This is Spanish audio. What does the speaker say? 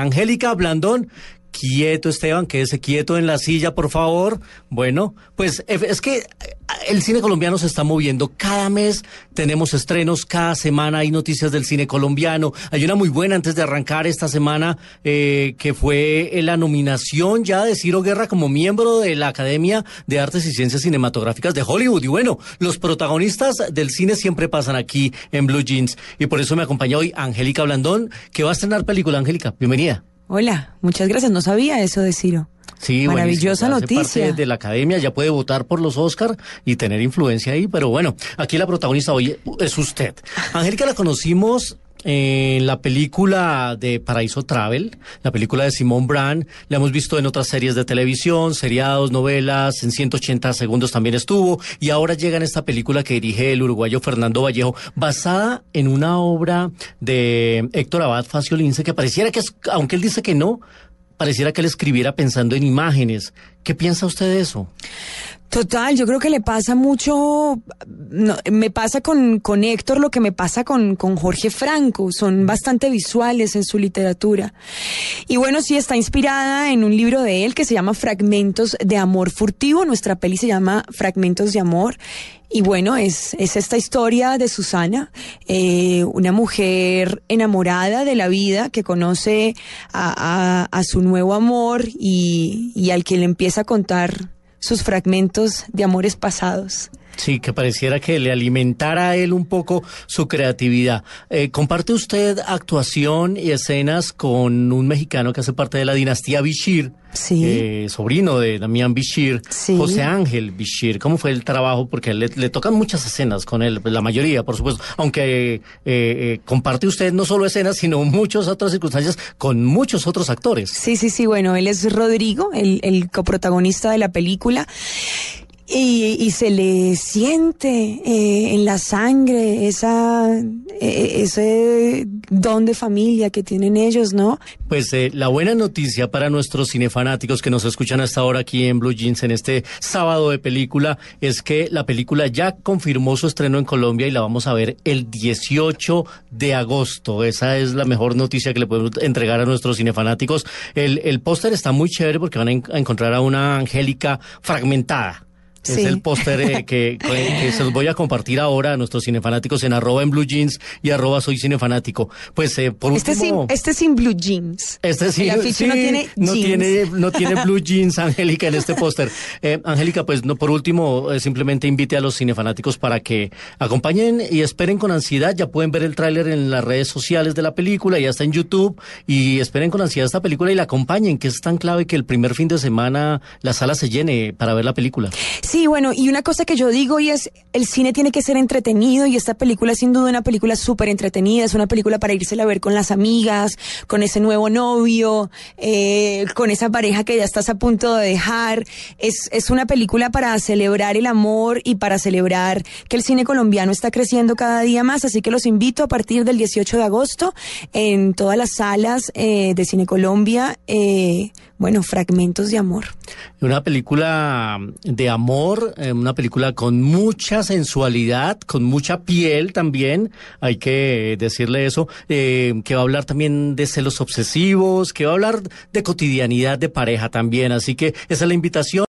Angélica Blandón, quieto Esteban, quédese quieto en la silla, por favor. Bueno, pues es que el cine colombiano se está moviendo. Cada mes tenemos estrenos, cada semana hay noticias del cine colombiano. Hay una muy buena antes de arrancar esta semana, eh, que fue la nominación ya de Ciro Guerra como miembro de la Academia de Artes y Ciencias Cinematográficas de Hollywood. Y bueno, los protagonistas del cine siempre pasan aquí en Blue Jeans. Y por eso me acompaña hoy Angélica Blandón, que va a estrenar película. Angélica, bienvenida. Hola, muchas gracias. No sabía eso de Ciro. Sí, maravillosa noticia. Parte de la academia, ya puede votar por los Oscar y tener influencia ahí, pero bueno, aquí la protagonista hoy es usted. Angélica la conocimos en la película de Paraíso Travel, la película de Simón Brand, la hemos visto en otras series de televisión, seriados, novelas, en 180 segundos también estuvo, y ahora llega en esta película que dirige el uruguayo Fernando Vallejo, basada en una obra de Héctor Abad Faciolince, que pareciera que, es, aunque él dice que no, pareciera que él escribiera pensando en imágenes. ¿Qué piensa usted de eso? Total, yo creo que le pasa mucho, me pasa con, con Héctor lo que me pasa con, con Jorge Franco, son bastante visuales en su literatura. Y bueno, sí está inspirada en un libro de él que se llama Fragmentos de Amor Furtivo, nuestra peli se llama Fragmentos de Amor. Y bueno, es, es esta historia de Susana, eh, una mujer enamorada de la vida que conoce a, a, a su nuevo amor y, y al que le empieza a contar sus fragmentos de amores pasados. Sí, que pareciera que le alimentara a él un poco su creatividad. Eh, ¿Comparte usted actuación y escenas con un mexicano que hace parte de la dinastía Bishir? Sí. Eh, sobrino de Damián Bishir, sí. José Ángel Bishir. ¿Cómo fue el trabajo? Porque le, le tocan muchas escenas con él, la mayoría, por supuesto. Aunque eh, eh, comparte usted no solo escenas, sino muchas otras circunstancias con muchos otros actores. Sí, sí, sí. Bueno, él es Rodrigo, el, el coprotagonista de la película. Y, y, se le siente eh, en la sangre esa eh, ese don de familia que tienen ellos, ¿no? Pues eh, la buena noticia para nuestros cinefanáticos que nos escuchan hasta ahora aquí en Blue Jeans en este sábado de película es que la película ya confirmó su estreno en Colombia y la vamos a ver el 18 de agosto. Esa es la mejor noticia que le podemos entregar a nuestros cinefanáticos. El, el póster está muy chévere porque van a, a encontrar a una Angélica fragmentada. Es sí. el póster eh, que, que, se los voy a compartir ahora a nuestros cinefanáticos en arroba en blue jeans y arroba soy cinefanático. Pues eh, por este último... Sin, este sin blue jeans. Este sí, sí no tiene no jeans. tiene, no tiene blue jeans, Angélica, en este póster. Eh, Angélica, pues no, por último, eh, simplemente invite a los cinefanáticos para que acompañen y esperen con ansiedad. Ya pueden ver el tráiler en las redes sociales de la película, ya está en YouTube. Y esperen con ansiedad esta película y la acompañen, que es tan clave que el primer fin de semana la sala se llene para ver la película. Sí, bueno, y una cosa que yo digo y es, el cine tiene que ser entretenido y esta película sin duda una película súper entretenida, es una película para irse a ver con las amigas, con ese nuevo novio, eh, con esa pareja que ya estás a punto de dejar. Es, es una película para celebrar el amor y para celebrar que el cine colombiano está creciendo cada día más, así que los invito a partir del 18 de agosto en todas las salas eh, de Cine Colombia. Eh, bueno, fragmentos de amor. Una película de amor, eh, una película con mucha sensualidad, con mucha piel también, hay que decirle eso, eh, que va a hablar también de celos obsesivos, que va a hablar de cotidianidad de pareja también, así que esa es la invitación.